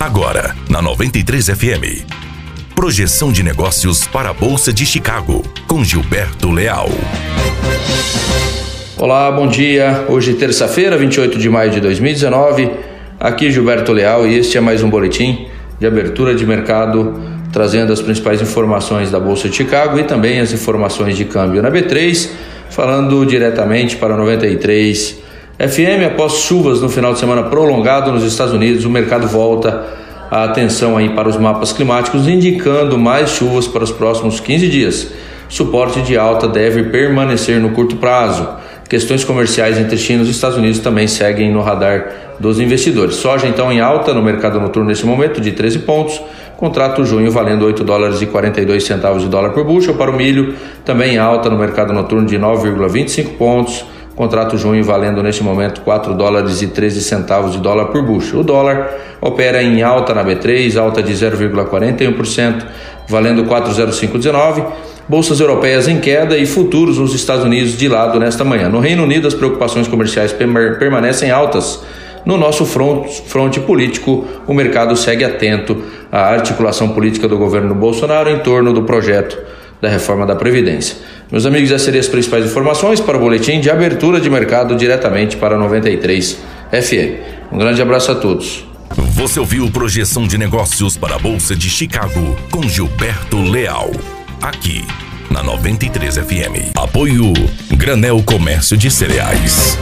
Agora, na 93 FM. Projeção de negócios para a Bolsa de Chicago, com Gilberto Leal. Olá, bom dia. Hoje, terça-feira, 28 de maio de 2019. Aqui Gilberto Leal e este é mais um boletim de abertura de mercado, trazendo as principais informações da Bolsa de Chicago e também as informações de câmbio na B3, falando diretamente para 93 FM. Após chuvas no final de semana prolongado nos Estados Unidos, o mercado volta a atenção aí para os mapas climáticos, indicando mais chuvas para os próximos 15 dias. Suporte de alta deve permanecer no curto prazo. Questões comerciais entre China e os Estados Unidos também seguem no radar dos investidores. Soja então em alta no mercado noturno nesse momento de 13 pontos. Contrato junho valendo 8 dólares e 42 centavos de dólar por bushel. Para o milho também em alta no mercado noturno de 9,25 pontos. Contrato junho valendo neste momento 4 dólares e 13 centavos de dólar por bushel. O dólar opera em alta na B3, alta de 0,41%, valendo 4,0519. Bolsas europeias em queda e futuros nos Estados Unidos de lado nesta manhã. No Reino Unido, as preocupações comerciais permanecem altas. No nosso fronte político, o mercado segue atento à articulação política do governo Bolsonaro em torno do projeto da reforma da Previdência. Meus amigos, essas seriam as principais informações para o boletim de abertura de mercado diretamente para 93 FM. Um grande abraço a todos. Você ouviu Projeção de Negócios para a Bolsa de Chicago com Gilberto Leal. Aqui na 93 FM. Apoio Granel Comércio de Cereais.